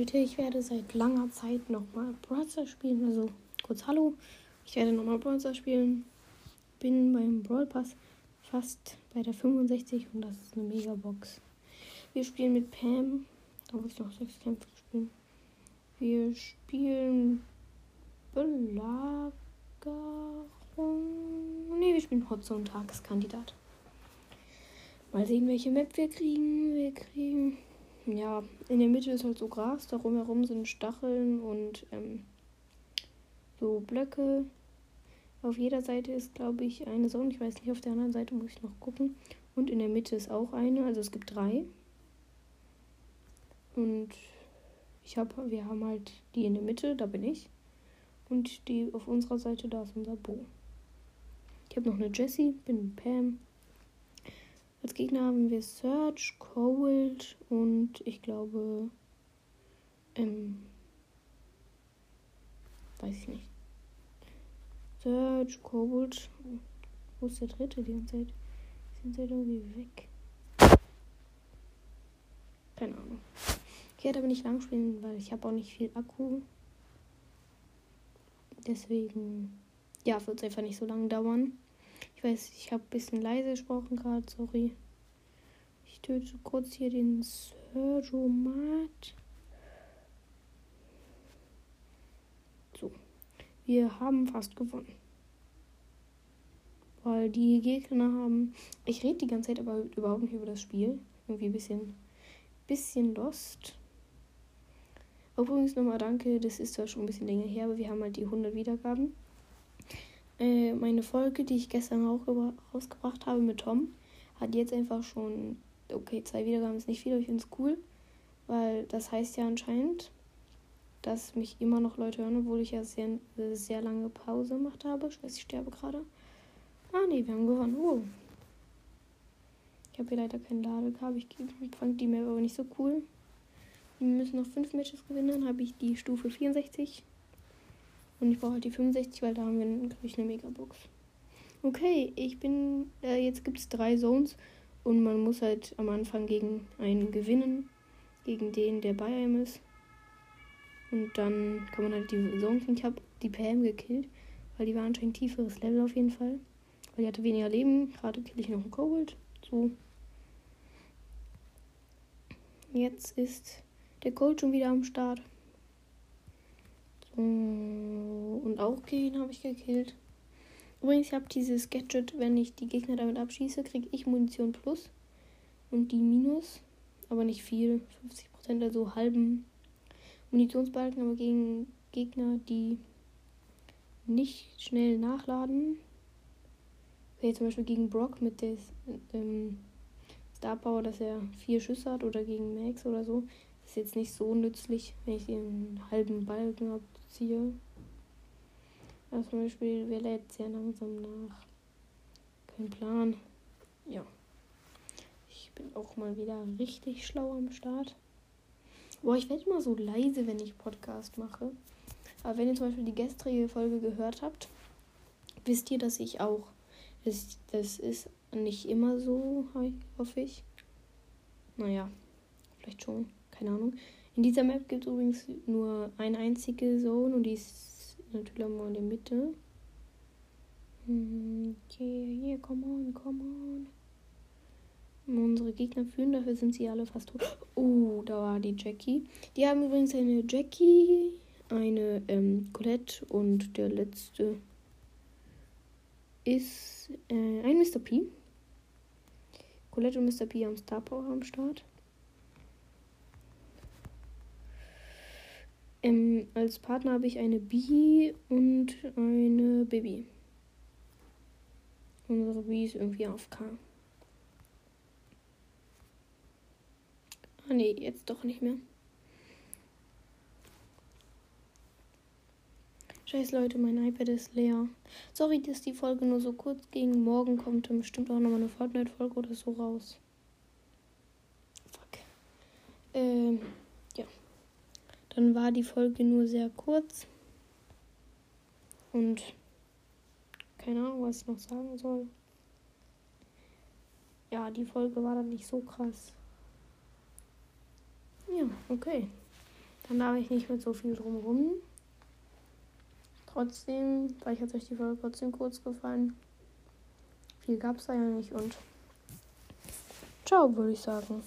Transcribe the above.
Leute, ich werde seit langer Zeit nochmal Brawler spielen. Also kurz Hallo. Ich werde nochmal Brawler spielen. Bin beim Brawl Pass fast bei der 65 und das ist eine Megabox. Wir spielen mit Pam. Da muss ich noch sechs Kämpfe spielen. Wir spielen Belagerung. Ne, wir spielen Hotzone Tageskandidat. Mal sehen, welche Map wir kriegen. Wir kriegen ja, in der Mitte ist halt so Gras, darum herum sind Stacheln und ähm, so Blöcke. Auf jeder Seite ist, glaube ich, eine Sonne. Ich weiß nicht, auf der anderen Seite muss ich noch gucken. Und in der Mitte ist auch eine, also es gibt drei. Und ich habe, wir haben halt die in der Mitte, da bin ich. Und die auf unserer Seite, da ist unser Bo. Ich habe noch eine Jessie, bin Pam. Als Gegner haben wir Search, Cold und ich glaube, ähm, weiß ich nicht. Search, Cold. Wo ist der dritte die ganze Zeit? Sind halt irgendwie weg. Keine Ahnung. Ich werde aber nicht lang spielen, weil ich habe auch nicht viel Akku. Deswegen, ja, wird es einfach nicht so lange dauern. Ich weiß, ich habe ein bisschen leise gesprochen gerade, sorry. Ich töte kurz hier den Sergeomat. So. Wir haben fast gewonnen. Weil die Gegner haben. Ich rede die ganze Zeit aber überhaupt nicht über das Spiel. Irgendwie ein bisschen, bisschen lost. Übrigens nochmal danke, das ist zwar schon ein bisschen länger her, aber wir haben halt die 100 Wiedergaben. Äh, meine Folge, die ich gestern rausgebracht habe mit Tom, hat jetzt einfach schon, okay, zwei Wiedergaben ist nicht viel, aber ich finde es cool, weil das heißt ja anscheinend, dass mich immer noch Leute hören, obwohl ich ja sehr, sehr lange Pause gemacht habe. Ich weiß, ich sterbe gerade. Ah, nee, wir haben gewonnen. Oh. Ich habe hier leider kein Ladekabel. Ich fand die Map aber nicht so cool. Wir müssen noch fünf Matches gewinnen. Dann habe ich die Stufe 64. Und ich brauche halt die 65, weil da haben wir, glaube ich, eine Megabox. Okay, ich bin. Äh, jetzt gibt es drei Zones. Und man muss halt am Anfang gegen einen gewinnen. Gegen den, der bei einem ist. Und dann kann man halt die Zone kriegen. Ich habe die Pam gekillt. Weil die war anscheinend tieferes Level auf jeden Fall. Weil die hatte weniger Leben. Gerade kill ich noch einen Kobold. So. Jetzt ist der Cold schon wieder am Start. So, und auch gehen habe ich gekillt. Übrigens, ich habe dieses Gadget, wenn ich die Gegner damit abschieße, kriege ich Munition plus und die minus. Aber nicht viel, 50%, also halben Munitionsbalken, aber gegen Gegner, die nicht schnell nachladen. Okay, zum Beispiel gegen Brock mit der ähm, Star Power, dass er vier Schüsse hat oder gegen Max oder so. Ist jetzt nicht so nützlich, wenn ich den halben Balken habe ziehe. Also zum Beispiel, wer lädt sehr langsam nach? Kein Plan. Ja. Ich bin auch mal wieder richtig schlau am Start. Boah, ich werde immer so leise, wenn ich Podcast mache. Aber wenn ihr zum Beispiel die gestrige Folge gehört habt, wisst ihr, dass ich auch. Das, das ist nicht immer so, hoffe ich. Naja, vielleicht schon. Keine Ahnung. In dieser Map gibt es übrigens nur eine einzige Zone und die ist natürlich auch mal in der Mitte. Hm, okay, yeah, come on, come on. Unsere Gegner führen, dafür sind sie alle fast tot. Oh, da war die Jackie. Die haben übrigens eine Jackie, eine ähm, Colette und der letzte ist äh, ein Mr. P. Colette und Mr. P haben Star Power am Start. Ähm, als Partner habe ich eine Bee und eine Baby. Unsere Bee ist irgendwie auf K. Ah nee, jetzt doch nicht mehr. Scheiß Leute, mein iPad ist leer. Sorry, dass die Folge nur so kurz ging. Morgen kommt bestimmt auch nochmal eine Fortnite-Folge oder so raus. Fuck. Ähm. Dann war die Folge nur sehr kurz. Und keine Ahnung, was ich noch sagen soll. Ja, die Folge war dann nicht so krass. Ja, okay. Dann darf ich nicht mit so viel drumrum. Trotzdem, vielleicht hat euch die Folge trotzdem kurz gefallen. Viel gab es da ja nicht und ciao, würde ich sagen.